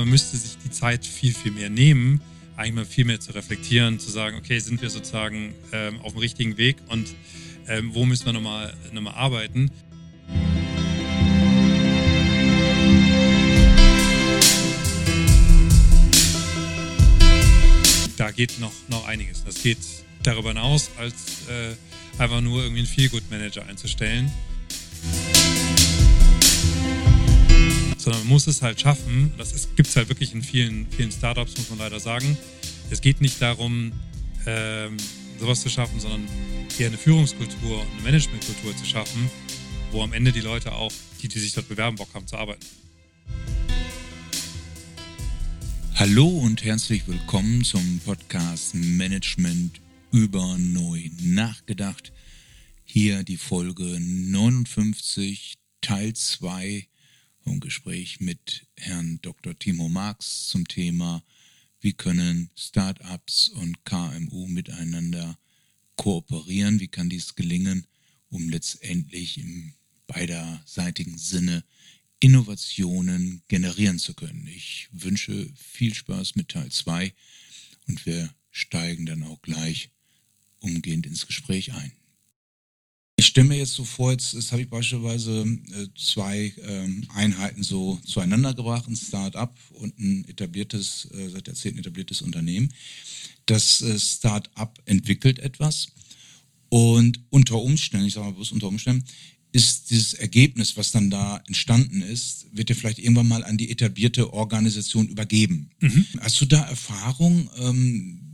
Man müsste sich die Zeit viel, viel mehr nehmen, eigentlich mal viel mehr zu reflektieren, zu sagen, okay, sind wir sozusagen ähm, auf dem richtigen Weg und ähm, wo müssen wir nochmal noch mal arbeiten. Da geht noch, noch einiges. Das geht darüber hinaus, als äh, einfach nur irgendwie einen Feel-Good-Manager einzustellen. Sondern man muss es halt schaffen. Das gibt es halt wirklich in vielen, vielen Startups, muss man leider sagen. Es geht nicht darum, ähm, sowas zu schaffen, sondern eher eine Führungskultur und eine Managementkultur zu schaffen, wo am Ende die Leute auch, die, die sich dort bewerben, Bock haben zu arbeiten. Hallo und herzlich willkommen zum Podcast Management über neu nachgedacht. Hier die Folge 59, Teil 2 im Gespräch mit Herrn Dr. Timo Marx zum Thema, wie können Startups und KMU miteinander kooperieren, wie kann dies gelingen, um letztendlich im beiderseitigen Sinne Innovationen generieren zu können. Ich wünsche viel Spaß mit Teil 2 und wir steigen dann auch gleich umgehend ins Gespräch ein. Ich stelle mir jetzt so vor, jetzt, jetzt habe ich beispielsweise äh, zwei ähm, Einheiten so zueinander gebracht, ein Start-up und ein etabliertes, äh, seit Jahrzehnten etabliertes Unternehmen. Das äh, Start-up entwickelt etwas und unter Umständen, ich sage mal bloß unter Umständen, ist dieses Ergebnis, was dann da entstanden ist, wird ja vielleicht irgendwann mal an die etablierte Organisation übergeben. Mhm. Hast du da Erfahrung? Ähm,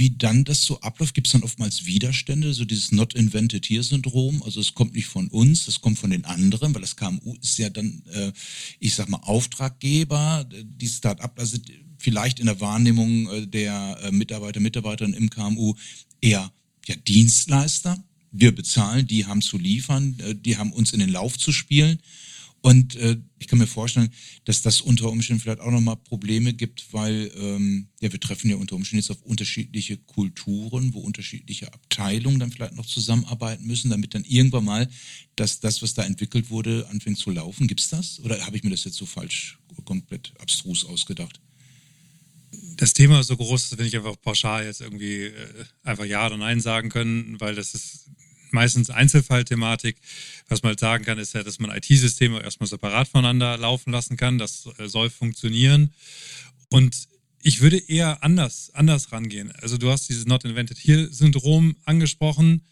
wie dann das so abläuft, gibt es dann oftmals Widerstände, so dieses Not Invented Here Syndrom. Also es kommt nicht von uns, es kommt von den anderen, weil das KMU ist ja dann, äh, ich sag mal, Auftraggeber. Die Start-up also vielleicht in der Wahrnehmung äh, der äh, Mitarbeiter, Mitarbeiterinnen im KMU eher ja, Dienstleister. Wir bezahlen, die haben zu liefern, äh, die haben uns in den Lauf zu spielen. Und äh, ich kann mir vorstellen, dass das unter Umständen vielleicht auch nochmal Probleme gibt, weil ähm, ja, wir treffen ja unter Umständen jetzt auf unterschiedliche Kulturen, wo unterschiedliche Abteilungen dann vielleicht noch zusammenarbeiten müssen, damit dann irgendwann mal das, das was da entwickelt wurde, anfängt zu laufen. Gibt's das? Oder habe ich mir das jetzt so falsch, komplett abstrus ausgedacht? Das Thema ist so groß, dass wir nicht einfach pauschal jetzt irgendwie äh, einfach Ja oder Nein sagen können, weil das ist meistens Einzelfallthematik. Was man halt sagen kann, ist ja, dass man IT-Systeme erstmal separat voneinander laufen lassen kann. Das äh, soll funktionieren. Und ich würde eher anders, anders rangehen. Also du hast dieses Not Invented Here-Syndrom angesprochen.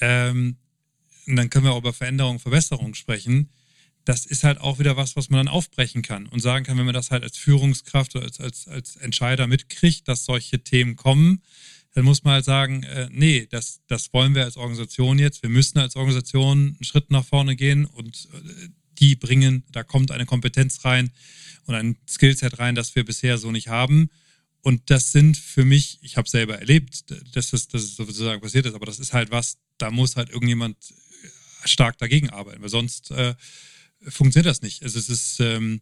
Ähm, und dann können wir auch über Veränderung, Verbesserung sprechen. Das ist halt auch wieder was, was man dann aufbrechen kann und sagen kann, wenn man das halt als Führungskraft oder als, als, als Entscheider mitkriegt, dass solche Themen kommen, dann muss man halt sagen, äh, nee, das, das wollen wir als Organisation jetzt. Wir müssen als Organisation einen Schritt nach vorne gehen und äh, die bringen, da kommt eine Kompetenz rein und ein Skillset rein, das wir bisher so nicht haben. Und das sind für mich, ich habe selber erlebt, dass das, dass es sozusagen passiert ist, aber das ist halt was, da muss halt irgendjemand äh, stark dagegen arbeiten, weil sonst äh, funktioniert das nicht. Also es ist, ähm,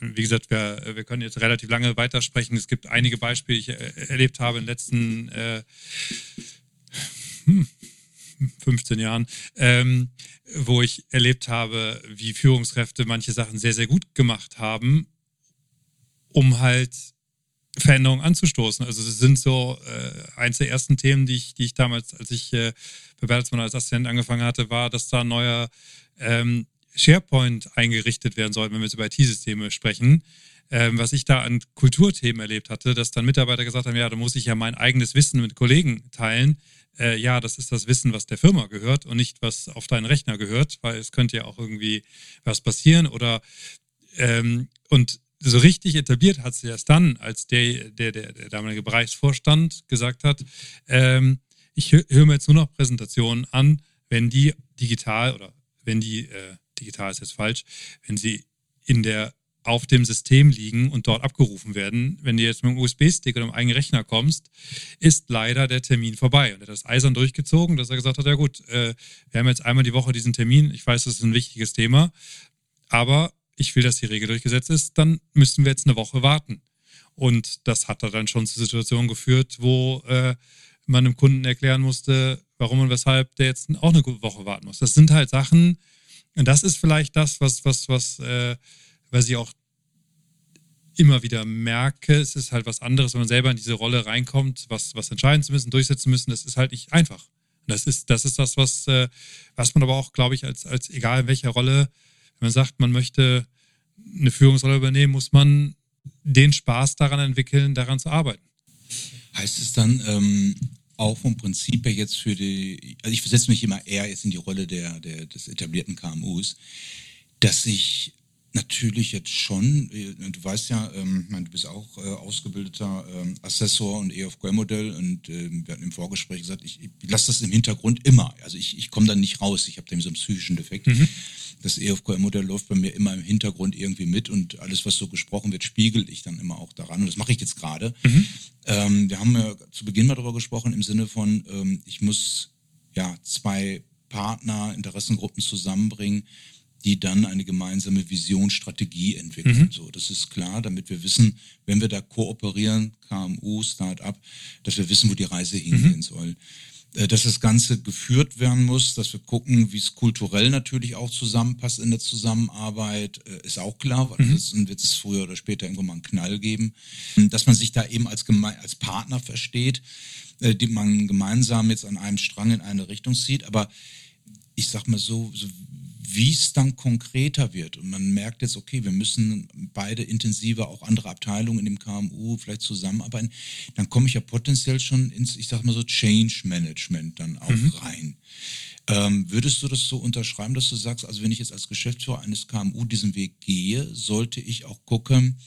wie gesagt, wir, wir können jetzt relativ lange weitersprechen. Es gibt einige Beispiele, die ich äh, erlebt habe in den letzten äh, 15 hm, Jahren, ähm, wo ich erlebt habe, wie Führungskräfte manche Sachen sehr, sehr gut gemacht haben, um halt Veränderungen anzustoßen. Also das sind so äh, eins der ersten Themen, die ich, die ich damals, als ich äh, bei Bertelsmann als Assistent angefangen hatte, war, dass da ein neuer ähm, SharePoint eingerichtet werden soll, wenn wir jetzt über IT-Systeme sprechen. Ähm, was ich da an Kulturthemen erlebt hatte, dass dann Mitarbeiter gesagt haben, ja, da muss ich ja mein eigenes Wissen mit Kollegen teilen. Äh, ja, das ist das Wissen, was der Firma gehört und nicht, was auf deinen Rechner gehört, weil es könnte ja auch irgendwie was passieren oder ähm, und so richtig etabliert hat sie erst dann, als der, der, der, der damalige Bereichsvorstand gesagt hat, ähm, ich höre mir jetzt nur noch Präsentationen an, wenn die digital oder wenn die äh, digital ist jetzt falsch, wenn sie in der auf dem System liegen und dort abgerufen werden. Wenn du jetzt mit einem USB-Stick oder einem eigenen Rechner kommst, ist leider der Termin vorbei. Und er hat das eisern durchgezogen, dass er gesagt hat, ja gut, äh, wir haben jetzt einmal die Woche diesen Termin. Ich weiß, das ist ein wichtiges Thema, aber ich will, dass die Regel durchgesetzt ist. Dann müssen wir jetzt eine Woche warten. Und das hat dann schon zu Situationen geführt, wo äh, man einem Kunden erklären musste, warum und weshalb der jetzt auch eine Woche warten muss. Das sind halt Sachen, und das ist vielleicht das, was, was, was, äh, was ich auch immer wieder merke, es ist halt was anderes, wenn man selber in diese Rolle reinkommt, was, was entscheiden zu müssen, durchsetzen müssen. Das ist halt nicht einfach. Und das ist, das ist das, was, äh, was man aber auch, glaube ich, als, als egal in welcher Rolle, wenn man sagt, man möchte eine Führungsrolle übernehmen, muss man den Spaß daran entwickeln, daran zu arbeiten. Heißt es dann ähm, auch vom Prinzip her jetzt für die, also ich versetze mich immer eher jetzt in die Rolle der, der, des etablierten KMUs, dass ich natürlich jetzt schon, äh, du weißt ja, ähm, du bist auch äh, ausgebildeter ähm, Assessor und EFQM-Modell und äh, wir hatten im Vorgespräch gesagt, ich, ich lasse das im Hintergrund immer. Also ich, ich komme da nicht raus, ich habe da so einen psychischen Defekt. Mhm. Das EFQM-Modell läuft bei mir immer im Hintergrund irgendwie mit und alles, was so gesprochen wird, spiegel ich dann immer auch daran und das mache ich jetzt gerade. Mhm. Ähm, wir haben ja zu Beginn mal darüber gesprochen im Sinne von, ähm, ich muss ja zwei Partner, Interessengruppen zusammenbringen, die dann eine gemeinsame Vision, Strategie entwickeln. Mhm. So, das ist klar, damit wir wissen, wenn wir da kooperieren, KMU, Start-up, dass wir wissen, wo die Reise hingehen mhm. soll. Äh, dass das Ganze geführt werden muss, dass wir gucken, wie es kulturell natürlich auch zusammenpasst in der Zusammenarbeit, äh, ist auch klar, weil mhm. das wird es früher oder später irgendwann mal einen Knall geben. Dass man sich da eben als, Geme als Partner versteht, äh, die man gemeinsam jetzt an einem Strang in eine Richtung zieht, aber ich sag mal so, so wie es dann konkreter wird und man merkt jetzt, okay, wir müssen beide intensiver, auch andere Abteilungen in dem KMU vielleicht zusammenarbeiten, dann komme ich ja potenziell schon ins, ich sag mal so, Change Management dann auch mhm. rein. Ähm, würdest du das so unterschreiben, dass du sagst, also wenn ich jetzt als Geschäftsführer eines KMU diesen Weg gehe, sollte ich auch gucken,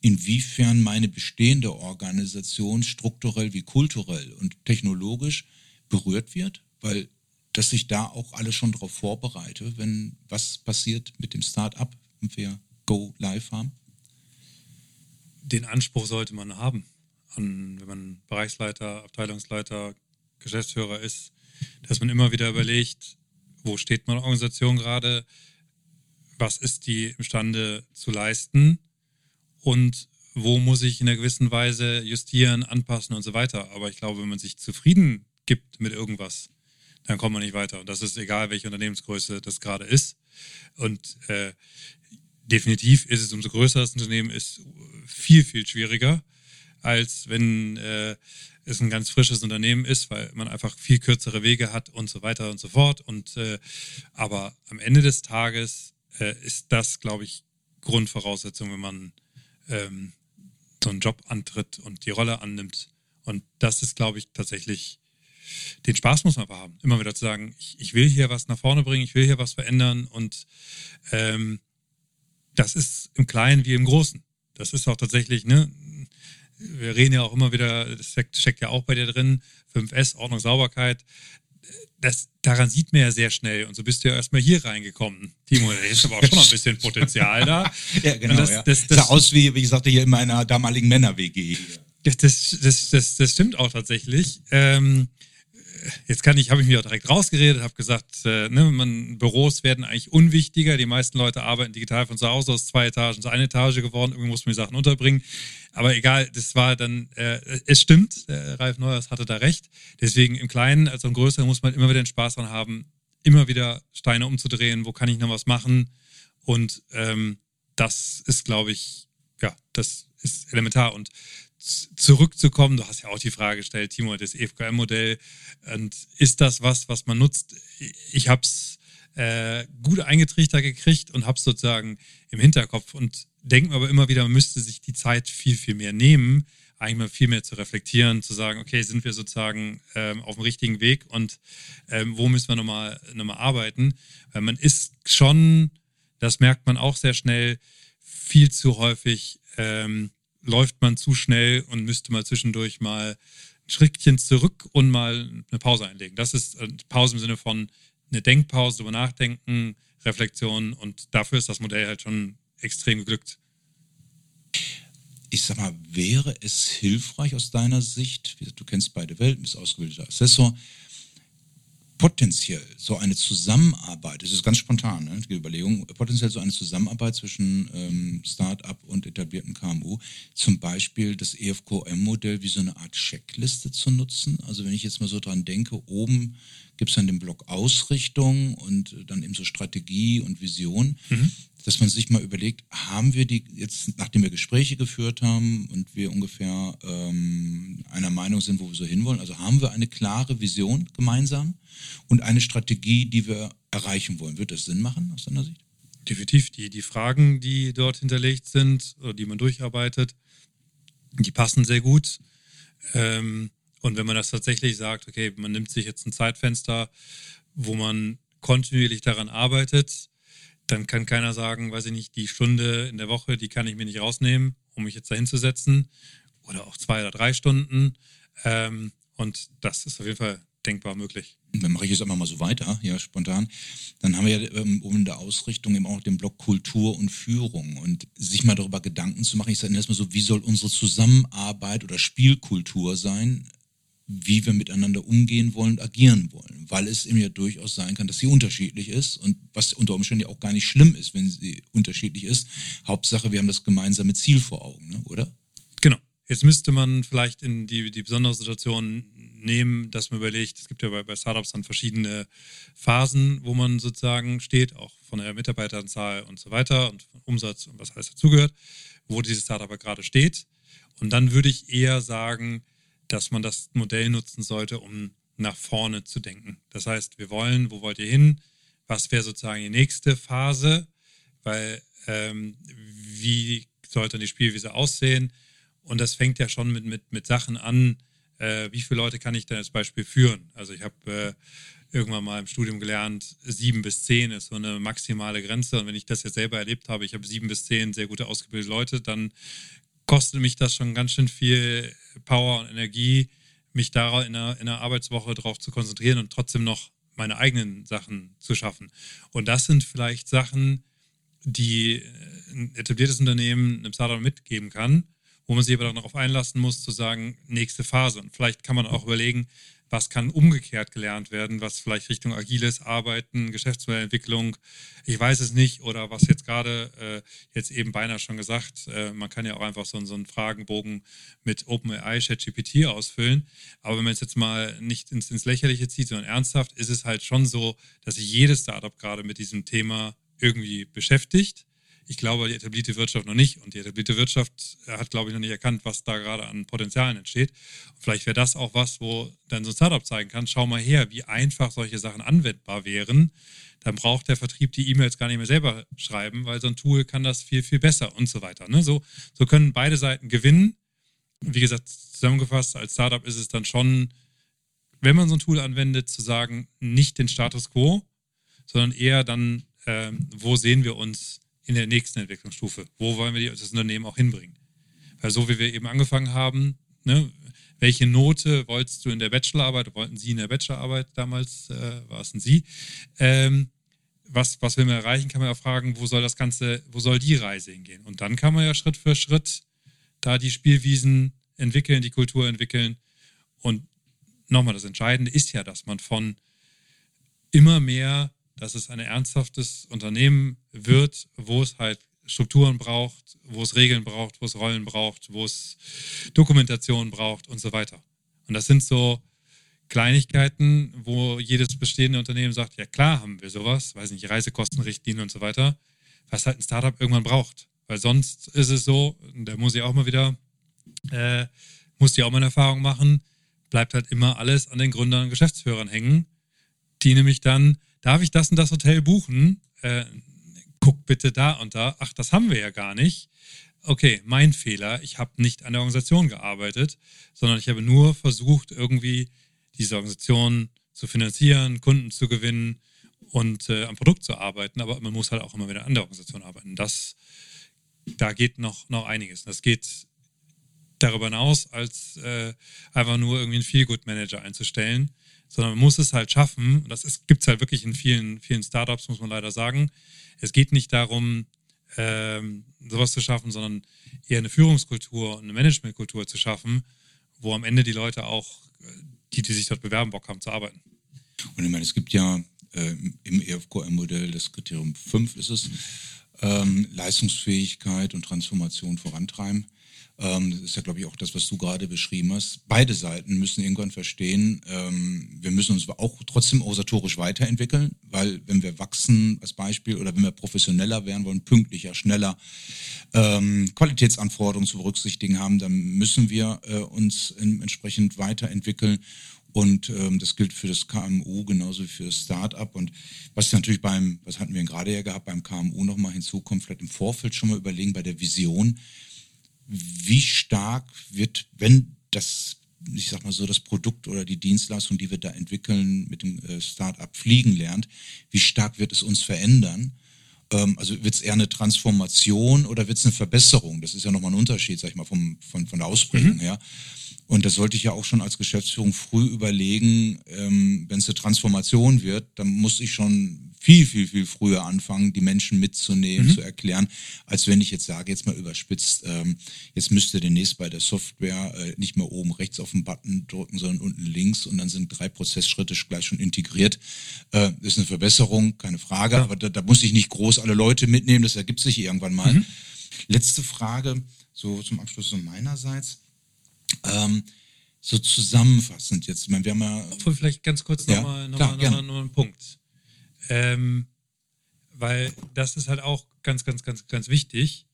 inwiefern meine bestehende Organisation strukturell wie kulturell und technologisch berührt wird? Weil dass ich da auch alle schon darauf vorbereite, wenn was passiert mit dem Start-up und wir Go Live haben? Den Anspruch sollte man haben, an, wenn man Bereichsleiter, Abteilungsleiter, Geschäftsführer ist, dass man immer wieder überlegt, wo steht meine Organisation gerade, was ist die imstande zu leisten und wo muss ich in einer gewissen Weise justieren, anpassen und so weiter. Aber ich glaube, wenn man sich zufrieden gibt mit irgendwas, dann kommt man nicht weiter. Und das ist egal, welche Unternehmensgröße das gerade ist. Und äh, definitiv ist es, umso größer das Unternehmen ist, viel, viel schwieriger, als wenn äh, es ein ganz frisches Unternehmen ist, weil man einfach viel kürzere Wege hat und so weiter und so fort. Und äh, aber am Ende des Tages äh, ist das, glaube ich, Grundvoraussetzung, wenn man ähm, so einen Job antritt und die Rolle annimmt. Und das ist, glaube ich, tatsächlich den Spaß muss man aber haben. Immer wieder zu sagen, ich, ich will hier was nach vorne bringen, ich will hier was verändern und ähm, das ist im Kleinen wie im Großen. Das ist auch tatsächlich, ne, wir reden ja auch immer wieder, das steckt ja auch bei dir drin, 5S, Ordnung, Sauberkeit. Das, daran sieht man ja sehr schnell. Und so bist du ja erstmal hier reingekommen. Timo, da ist aber auch schon ein bisschen Potenzial da. ja, genau. das, ja. das, das, sah aus wie, wie ich sagte, hier in meiner damaligen Männer-WG. Das, das, das, das, stimmt auch tatsächlich. Ähm, jetzt kann ich, habe ich mich auch direkt rausgeredet, habe gesagt, äh, ne, man, Büros werden eigentlich unwichtiger. Die meisten Leute arbeiten digital von zu Hause aus zwei Etagen zu eine Etage geworden. Irgendwie muss man die Sachen unterbringen. Aber egal, das war dann, äh, es stimmt, äh, Ralf Neuers hatte da recht. Deswegen im Kleinen als im Größeren muss man immer wieder den Spaß dran haben, immer wieder Steine umzudrehen. Wo kann ich noch was machen? Und ähm, das ist, glaube ich, ja, das ist elementar. Und zurückzukommen, du hast ja auch die Frage gestellt, Timo, das EFKM-Modell, und ist das was, was man nutzt? Ich habe es äh, gut eingetrichtert gekriegt und habe es sozusagen im Hinterkopf und denke mir aber immer wieder, man müsste sich die Zeit viel, viel mehr nehmen, eigentlich mal viel mehr zu reflektieren, zu sagen, okay, sind wir sozusagen ähm, auf dem richtigen Weg und ähm, wo müssen wir nochmal noch mal arbeiten? Weil man ist schon, das merkt man auch sehr schnell, viel zu häufig ähm, läuft man zu schnell und müsste mal zwischendurch mal ein Schrittchen zurück und mal eine Pause einlegen. Das ist äh, Pause im Sinne von eine Denkpause, über Nachdenken, Reflexion und dafür ist das Modell halt schon extrem geglückt. Ich sag mal, wäre es hilfreich aus deiner Sicht, du kennst beide Welten, bist ausgebildeter Assessor, potenziell so eine Zusammenarbeit, das ist ganz spontan, ne, die Überlegung, potenziell so eine Zusammenarbeit zwischen ähm, Start-up und etablierten KMU, zum Beispiel das EFQM-Modell wie so eine Art Checkliste zu nutzen. Also wenn ich jetzt mal so dran denke, oben gibt es dann den Block Ausrichtung und dann eben so Strategie und Vision. Mhm. Dass man sich mal überlegt, haben wir die jetzt, nachdem wir Gespräche geführt haben und wir ungefähr ähm, einer Meinung sind, wo wir so hinwollen, also haben wir eine klare Vision gemeinsam und eine Strategie, die wir erreichen wollen. Wird das Sinn machen aus deiner Sicht? Definitiv. Die, die Fragen, die dort hinterlegt sind oder die man durcharbeitet, die passen sehr gut. Ähm, und wenn man das tatsächlich sagt, okay, man nimmt sich jetzt ein Zeitfenster, wo man kontinuierlich daran arbeitet, dann kann keiner sagen, weiß ich nicht, die Stunde in der Woche, die kann ich mir nicht rausnehmen, um mich jetzt dahin zu setzen. Oder auch zwei oder drei Stunden. Ähm, und das ist auf jeden Fall denkbar möglich. Dann mache ich jetzt einfach mal so weiter, ja, spontan. Dann haben wir ja ähm, um in der Ausrichtung eben auch den Block Kultur und Führung und sich mal darüber Gedanken zu machen. Ich sage erstmal so, wie soll unsere Zusammenarbeit oder Spielkultur sein? Wie wir miteinander umgehen wollen und agieren wollen, weil es eben ja durchaus sein kann, dass sie unterschiedlich ist und was unter Umständen ja auch gar nicht schlimm ist, wenn sie unterschiedlich ist. Hauptsache, wir haben das gemeinsame Ziel vor Augen, ne? oder? Genau. Jetzt müsste man vielleicht in die, die besondere Situation nehmen, dass man überlegt, es gibt ja bei, bei Startups dann verschiedene Phasen, wo man sozusagen steht, auch von der Mitarbeiteranzahl und so weiter und Umsatz und was alles dazugehört, wo dieses Startup gerade steht. Und dann würde ich eher sagen, dass man das Modell nutzen sollte, um nach vorne zu denken. Das heißt, wir wollen, wo wollt ihr hin? Was wäre sozusagen die nächste Phase? Weil ähm, wie sollte die Spielwiese aussehen? Und das fängt ja schon mit, mit, mit Sachen an, äh, wie viele Leute kann ich denn als Beispiel führen? Also ich habe äh, irgendwann mal im Studium gelernt, sieben bis zehn ist so eine maximale Grenze. Und wenn ich das jetzt selber erlebt habe, ich habe sieben bis zehn sehr gute ausgebildete Leute, dann kostet mich das schon ganz schön viel Power und Energie, mich da in einer, in einer Arbeitswoche darauf zu konzentrieren und trotzdem noch meine eigenen Sachen zu schaffen. Und das sind vielleicht Sachen, die ein etabliertes Unternehmen einem Startup mitgeben kann, wo man sich aber darauf einlassen muss, zu sagen, nächste Phase. Und vielleicht kann man auch überlegen, was kann umgekehrt gelernt werden, was vielleicht Richtung agiles Arbeiten, Geschäftsmodellentwicklung, ich weiß es nicht, oder was jetzt gerade äh, jetzt eben beinahe schon gesagt, äh, man kann ja auch einfach so, so einen Fragenbogen mit OpenAI, ChatGPT ausfüllen. Aber wenn man es jetzt mal nicht ins, ins Lächerliche zieht, sondern ernsthaft, ist es halt schon so, dass sich jedes Startup gerade mit diesem Thema irgendwie beschäftigt ich glaube, die etablierte Wirtschaft noch nicht. Und die etablierte Wirtschaft hat, glaube ich, noch nicht erkannt, was da gerade an Potenzialen entsteht. Und vielleicht wäre das auch was, wo dann so ein Startup zeigen kann, schau mal her, wie einfach solche Sachen anwendbar wären. Dann braucht der Vertrieb die E-Mails gar nicht mehr selber schreiben, weil so ein Tool kann das viel, viel besser und so weiter. Ne? So, so können beide Seiten gewinnen. Wie gesagt, zusammengefasst, als Startup ist es dann schon, wenn man so ein Tool anwendet, zu sagen, nicht den Status quo, sondern eher dann, äh, wo sehen wir uns in der nächsten Entwicklungsstufe. Wo wollen wir das Unternehmen auch hinbringen? Weil so wie wir eben angefangen haben, ne, welche Note wolltest du in der Bachelorarbeit, wollten Sie in der Bachelorarbeit damals, äh, war es denn Sie? Ähm, was, was will man erreichen, kann man ja fragen, wo soll das Ganze, wo soll die Reise hingehen? Und dann kann man ja Schritt für Schritt da die Spielwiesen entwickeln, die Kultur entwickeln. Und nochmal, das Entscheidende ist ja, dass man von immer mehr dass es ein ernsthaftes Unternehmen wird, wo es halt Strukturen braucht, wo es Regeln braucht, wo es Rollen braucht, wo es Dokumentation braucht und so weiter. Und das sind so Kleinigkeiten, wo jedes bestehende Unternehmen sagt, ja klar haben wir sowas, weiß nicht, Reisekostenrichtlinien und so weiter, was halt ein Startup irgendwann braucht. Weil sonst ist es so, da muss ich auch mal wieder, äh, muss ich auch mal eine Erfahrung machen, bleibt halt immer alles an den Gründern und Geschäftsführern hängen, die nämlich dann darf ich das und das Hotel buchen? Äh, guck bitte da und da. Ach, das haben wir ja gar nicht. Okay, mein Fehler. Ich habe nicht an der Organisation gearbeitet, sondern ich habe nur versucht, irgendwie diese Organisation zu finanzieren, Kunden zu gewinnen und äh, am Produkt zu arbeiten. Aber man muss halt auch immer wieder an der Organisation arbeiten. Das, da geht noch, noch einiges. Das geht darüber hinaus, als äh, einfach nur irgendwie einen Feel-Good-Manager einzustellen sondern man muss es halt schaffen, und das gibt es halt wirklich in vielen, vielen Startups, muss man leider sagen. Es geht nicht darum, ähm, sowas zu schaffen, sondern eher eine Führungskultur und eine Managementkultur zu schaffen, wo am Ende die Leute auch, die, die sich dort bewerben, Bock haben zu arbeiten. Und ich meine, es gibt ja äh, im EFQM-Modell, das Kriterium 5 ist es, ähm, Leistungsfähigkeit und Transformation vorantreiben. Ähm, das ist ja, glaube ich, auch das, was du gerade beschrieben hast. Beide Seiten müssen irgendwann verstehen, ähm, wir müssen uns auch trotzdem organisatorisch weiterentwickeln, weil wenn wir wachsen als Beispiel oder wenn wir professioneller werden wollen, pünktlicher, schneller, ähm, Qualitätsanforderungen zu berücksichtigen haben, dann müssen wir äh, uns entsprechend weiterentwickeln. Und ähm, das gilt für das KMU genauso wie für das Startup. Und was natürlich beim, was hatten wir gerade ja gehabt, beim KMU nochmal hinzukommt, vielleicht im Vorfeld schon mal überlegen bei der Vision, wie stark wird, wenn das, ich sag mal so, das Produkt oder die Dienstleistung, die wir da entwickeln, mit dem äh, Startup fliegen lernt, wie stark wird es uns verändern? Ähm, also wird es eher eine Transformation oder wird es eine Verbesserung? Das ist ja nochmal ein Unterschied, sag ich mal, vom, von, von der Ausprägung mhm. her. Und das sollte ich ja auch schon als Geschäftsführung früh überlegen, ähm, wenn es eine Transformation wird, dann muss ich schon viel, viel, viel früher anfangen, die Menschen mitzunehmen, mhm. zu erklären, als wenn ich jetzt sage, jetzt mal überspitzt, ähm, jetzt müsst ihr demnächst bei der Software äh, nicht mehr oben rechts auf den Button drücken, sondern unten links und dann sind drei Prozessschritte gleich schon integriert. Äh, ist eine Verbesserung, keine Frage, ja. aber da, da, muss ich nicht groß alle Leute mitnehmen, das ergibt sich irgendwann mal. Mhm. Letzte Frage, so zum Abschluss so meinerseits. Ähm, so zusammenfassend jetzt, ich meine, wir haben ja. Obwohl vielleicht ganz kurz nochmal ja, noch noch mal, noch mal einen Punkt. Ähm, weil das ist halt auch ganz, ganz, ganz, ganz wichtig.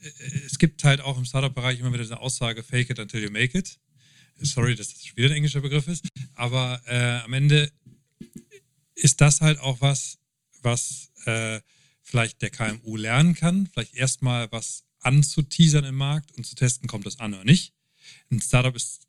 Äh, es gibt halt auch im Startup-Bereich immer wieder diese Aussage, fake it until you make it. Sorry, dass das wieder ein englischer Begriff ist. Aber äh, am Ende ist das halt auch was, was äh, vielleicht der KMU lernen kann. Vielleicht erstmal was anzuteasern im Markt und zu testen, kommt das an oder nicht. Ein Startup ist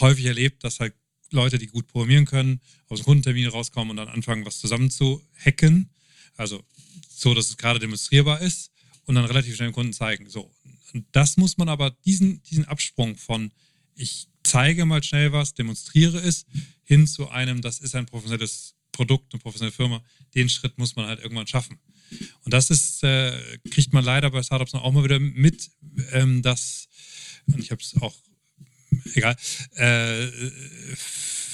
häufig erlebt, dass halt Leute, die gut programmieren können, aus dem Kundentermin rauskommen und dann anfangen, was zusammen zu hacken. Also so, dass es gerade demonstrierbar ist und dann relativ schnell dem Kunden zeigen. So. Und das muss man aber, diesen, diesen Absprung von ich zeige mal schnell was, demonstriere es, hin zu einem, das ist ein professionelles Produkt, eine professionelle Firma, den Schritt muss man halt irgendwann schaffen. Und das ist, äh, kriegt man leider bei Startups auch mal wieder mit, ähm, dass, und ich habe es auch egal, äh,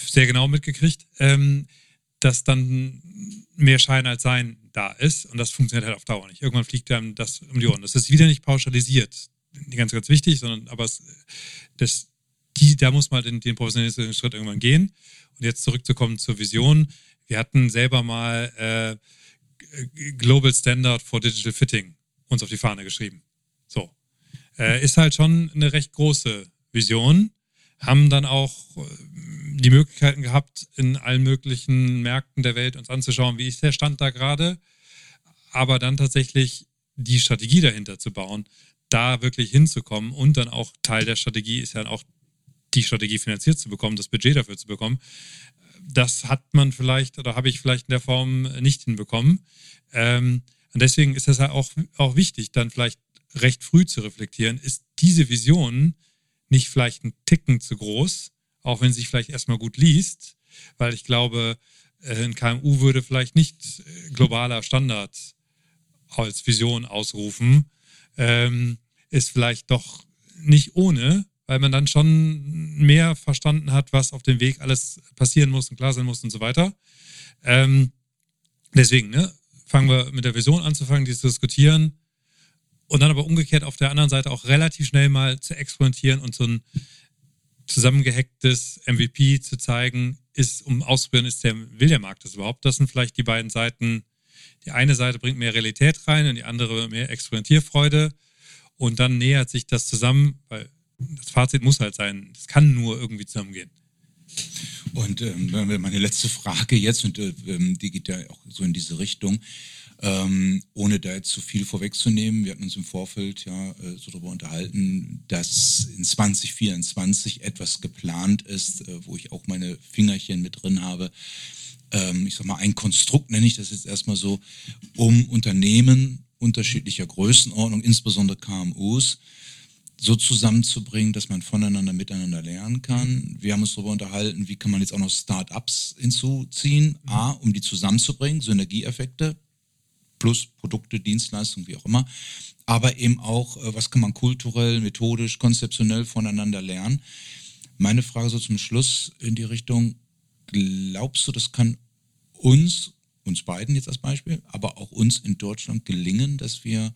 sehr genau mitgekriegt, ähm, dass dann mehr Schein als Sein da ist und das funktioniert halt auf Dauer nicht. Irgendwann fliegt einem das um die Ohren. Das ist wieder nicht pauschalisiert, ganz, ganz wichtig, sondern aber es, das, die, da muss man den, den professionellen Schritt irgendwann gehen. Und jetzt zurückzukommen zur Vision. Wir hatten selber mal äh, Global Standard for Digital Fitting uns auf die Fahne geschrieben. So. Äh, ist halt schon eine recht große Vision haben dann auch äh, die Möglichkeiten gehabt, in allen möglichen Märkten der Welt uns anzuschauen, wie ist der Stand da gerade, aber dann tatsächlich die Strategie dahinter zu bauen, da wirklich hinzukommen und dann auch Teil der Strategie ist ja auch die Strategie finanziert zu bekommen, das Budget dafür zu bekommen. Das hat man vielleicht oder habe ich vielleicht in der Form nicht hinbekommen. Ähm, und deswegen ist das auch, auch wichtig, dann vielleicht recht früh zu reflektieren, ist diese Vision nicht vielleicht ein Ticken zu groß, auch wenn sie sich vielleicht erstmal gut liest, weil ich glaube, äh, ein KMU würde vielleicht nicht äh, globaler Standard als Vision ausrufen, ähm, ist vielleicht doch nicht ohne, weil man dann schon mehr verstanden hat, was auf dem Weg alles passieren muss und klar sein muss und so weiter. Ähm, deswegen, ne, fangen wir mit der Vision anzufangen, die zu diskutieren. Und dann aber umgekehrt auf der anderen Seite auch relativ schnell mal zu experimentieren und so ein zusammengehacktes MVP zu zeigen, ist, um auszuprobieren, ist der, will der Markt das überhaupt? Das sind vielleicht die beiden Seiten. Die eine Seite bringt mehr Realität rein und die andere mehr Experimentierfreude. Und dann nähert sich das zusammen, weil das Fazit muss halt sein, es kann nur irgendwie zusammengehen. Und ähm, meine letzte Frage jetzt, und äh, ähm, die geht ja auch so in diese Richtung. Ähm, ohne da jetzt zu viel vorwegzunehmen, wir hatten uns im Vorfeld ja äh, so darüber unterhalten, dass in 2024 etwas geplant ist, äh, wo ich auch meine Fingerchen mit drin habe. Ähm, ich sag mal, ein Konstrukt nenne ich das jetzt erstmal so, um Unternehmen unterschiedlicher Größenordnung, insbesondere KMUs, so zusammenzubringen, dass man voneinander miteinander lernen kann. Wir haben uns darüber unterhalten, wie kann man jetzt auch noch Start-ups hinzuziehen. A, um die zusammenzubringen, Synergieeffekte, plus Produkte, Dienstleistungen, wie auch immer. Aber eben auch, äh, was kann man kulturell, methodisch, konzeptionell voneinander lernen. Meine Frage so zum Schluss in die Richtung, glaubst du, das kann uns, uns beiden jetzt als Beispiel, aber auch uns in Deutschland gelingen, dass wir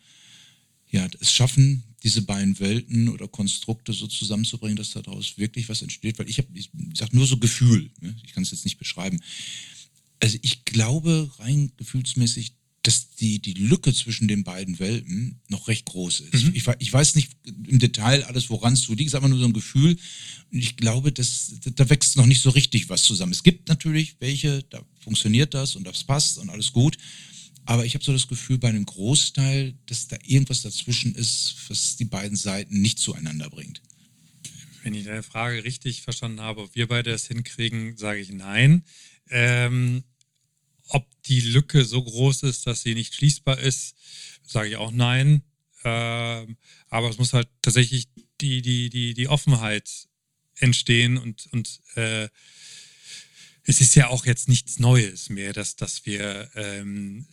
ja, es schaffen, diese beiden Welten oder Konstrukte so zusammenzubringen, dass daraus wirklich was entsteht. Weil ich habe, ich sage nur so Gefühl, ne? ich kann es jetzt nicht beschreiben. Also ich glaube rein gefühlsmäßig, dass die, die Lücke zwischen den beiden Welten noch recht groß ist. Mhm. Ich, ich, weiß nicht im Detail alles, woran es so liegt, ist einfach nur so ein Gefühl. Und ich glaube, dass, da wächst noch nicht so richtig was zusammen. Es gibt natürlich welche, da funktioniert das und das passt und alles gut. Aber ich habe so das Gefühl bei einem Großteil, dass da irgendwas dazwischen ist, was die beiden Seiten nicht zueinander bringt. Wenn ich deine Frage richtig verstanden habe, ob wir beide das hinkriegen, sage ich nein. Ähm, ob die Lücke so groß ist, dass sie nicht schließbar ist, sage ich auch nein. Ähm, aber es muss halt tatsächlich die, die, die, die Offenheit entstehen und, und äh, es ist ja auch jetzt nichts Neues mehr, dass, dass wir, ähm,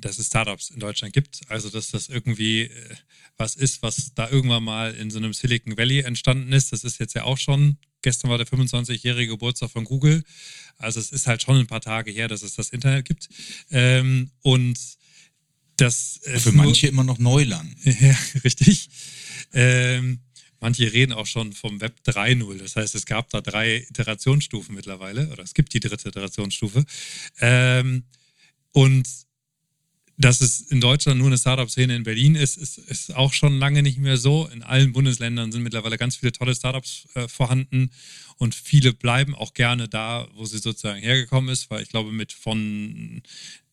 dass es Startups in Deutschland gibt. Also, dass das irgendwie äh, was ist, was da irgendwann mal in so einem Silicon Valley entstanden ist. Das ist jetzt ja auch schon, gestern war der 25-jährige Geburtstag von Google. Also, es ist halt schon ein paar Tage her, dass es das Internet gibt. Ähm, und das. Für manche immer noch Neuland. Ja, richtig. Ähm, Manche reden auch schon vom Web 3.0. Das heißt, es gab da drei Iterationsstufen mittlerweile, oder es gibt die dritte Iterationsstufe. Ähm, und dass es in Deutschland nur eine Startup-Szene in Berlin ist, ist, ist, auch schon lange nicht mehr so. In allen Bundesländern sind mittlerweile ganz viele tolle Startups äh, vorhanden und viele bleiben auch gerne da, wo sie sozusagen hergekommen ist, weil ich glaube, mit von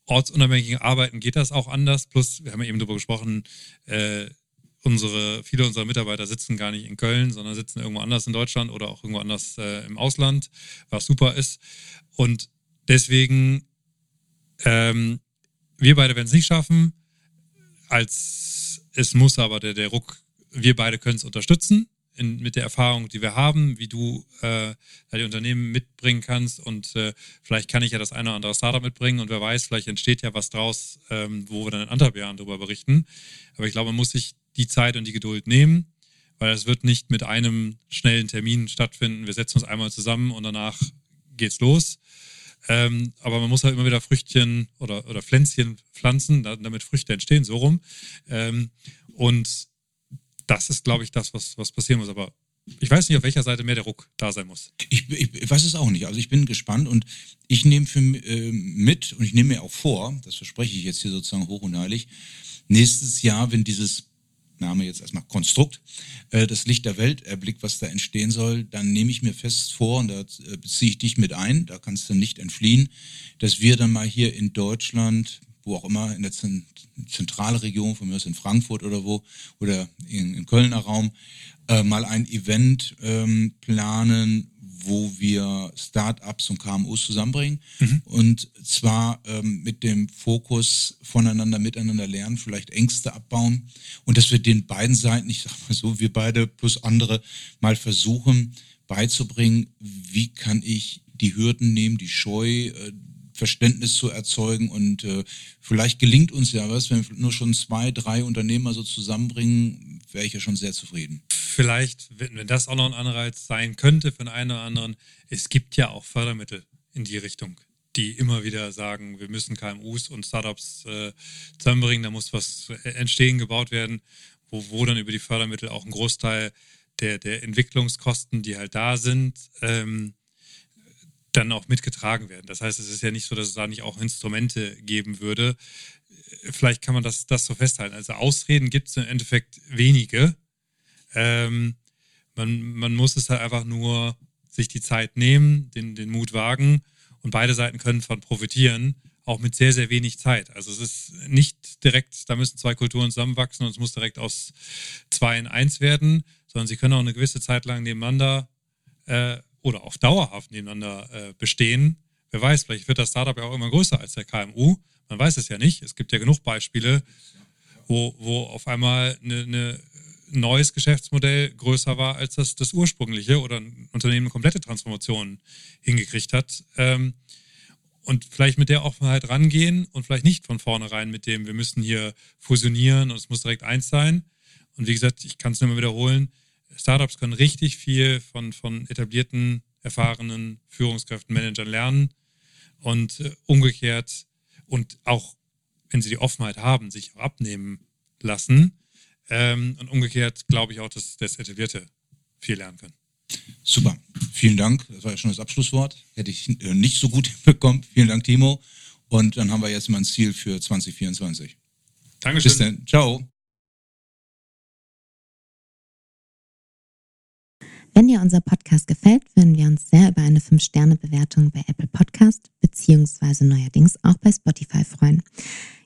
ortsunabhängigen Arbeiten geht das auch anders. Plus, wir haben ja eben darüber gesprochen, äh, unsere, viele unserer Mitarbeiter sitzen gar nicht in Köln, sondern sitzen irgendwo anders in Deutschland oder auch irgendwo anders äh, im Ausland, was super ist. Und deswegen, ähm, wir beide werden es nicht schaffen, als es muss aber der, der Ruck, wir beide können es unterstützen in, mit der Erfahrung, die wir haben, wie du äh, die Unternehmen mitbringen kannst und äh, vielleicht kann ich ja das eine oder andere Startup mitbringen und wer weiß, vielleicht entsteht ja was draus, ähm, wo wir dann in anderthalb Jahren darüber berichten. Aber ich glaube, man muss sich die Zeit und die Geduld nehmen, weil es wird nicht mit einem schnellen Termin stattfinden. Wir setzen uns einmal zusammen und danach geht's los. Ähm, aber man muss halt immer wieder Früchtchen oder, oder Pflänzchen pflanzen, damit Früchte entstehen, so rum. Ähm, und das ist, glaube ich, das, was, was passieren muss. Aber ich weiß nicht, auf welcher Seite mehr der Ruck da sein muss. Ich, ich, weiß es auch nicht. Also ich bin gespannt und ich nehme äh, mit und ich nehme mir auch vor, das verspreche ich jetzt hier sozusagen hoch und heilig, nächstes Jahr, wenn dieses Name jetzt erstmal Konstrukt, äh, das Licht der Welt erblickt, was da entstehen soll, dann nehme ich mir fest vor, und da äh, beziehe ich dich mit ein, da kannst du nicht entfliehen, dass wir dann mal hier in Deutschland, wo auch immer, in der zentralen Region, von mir aus in Frankfurt oder wo, oder im Kölner Raum, äh, mal ein Event ähm, planen, wo wir Start-ups und KMUs zusammenbringen. Mhm. Und zwar ähm, mit dem Fokus voneinander, miteinander lernen, vielleicht Ängste abbauen. Und dass wir den beiden Seiten, ich sag mal so, wir beide plus andere mal versuchen beizubringen, wie kann ich die Hürden nehmen, die Scheu, äh, Verständnis zu erzeugen. Und äh, vielleicht gelingt uns ja was, wenn wir nur schon zwei, drei Unternehmer so zusammenbringen, wäre ich ja schon sehr zufrieden vielleicht, wenn, das auch noch ein Anreiz sein könnte für den einen oder anderen, es gibt ja auch Fördermittel in die Richtung, die immer wieder sagen, wir müssen KMUs und Startups äh, zusammenbringen, da muss was entstehen, gebaut werden, wo, wo dann über die Fördermittel auch ein Großteil der, der Entwicklungskosten, die halt da sind, ähm, dann auch mitgetragen werden. Das heißt, es ist ja nicht so, dass es da nicht auch Instrumente geben würde. Vielleicht kann man das, das so festhalten. Also Ausreden gibt es im Endeffekt wenige. Ähm, man, man muss es halt einfach nur sich die Zeit nehmen, den, den Mut wagen und beide Seiten können von profitieren, auch mit sehr, sehr wenig Zeit. Also es ist nicht direkt, da müssen zwei Kulturen zusammenwachsen und es muss direkt aus zwei in eins werden, sondern sie können auch eine gewisse Zeit lang nebeneinander äh, oder auch dauerhaft nebeneinander äh, bestehen. Wer weiß, vielleicht wird das Startup ja auch immer größer als der KMU. Man weiß es ja nicht. Es gibt ja genug Beispiele, wo, wo auf einmal eine, eine neues Geschäftsmodell größer war als das, das ursprüngliche oder ein Unternehmen eine komplette Transformation hingekriegt hat. Ähm, und vielleicht mit der Offenheit rangehen und vielleicht nicht von vornherein mit dem, wir müssen hier fusionieren und es muss direkt eins sein. Und wie gesagt, ich kann es nur mal wiederholen, Startups können richtig viel von, von etablierten, erfahrenen Führungskräften, Managern lernen und äh, umgekehrt und auch, wenn sie die Offenheit haben, sich auch abnehmen lassen Ähm, und umgekehrt glaube ich auch, dass das Etablierte viel lernen können. Super. Vielen Dank. Das war ja schon das Abschlusswort. Hätte ich äh, nicht so gut bekommen. Vielen Dank, Timo. Und dann haben wir jetzt mal ein Ziel für 2024. Dankeschön. Bis dann. Ciao. Wenn dir unser Podcast gefällt, würden wir uns sehr über eine 5-Sterne-Bewertung bei Apple Podcast beziehungsweise neuerdings auch bei Spotify freuen.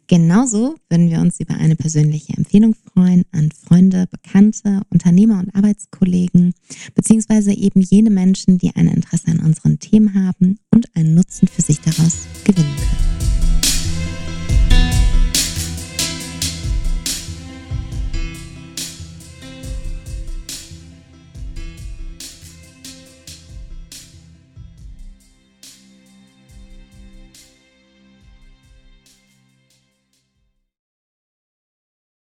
Genauso würden wir uns über eine persönliche Empfehlung freuen an Freunde, Bekannte, Unternehmer und Arbeitskollegen, beziehungsweise eben jene Menschen, die ein Interesse an unseren Themen haben und einen Nutzen für sich daraus gewinnen können.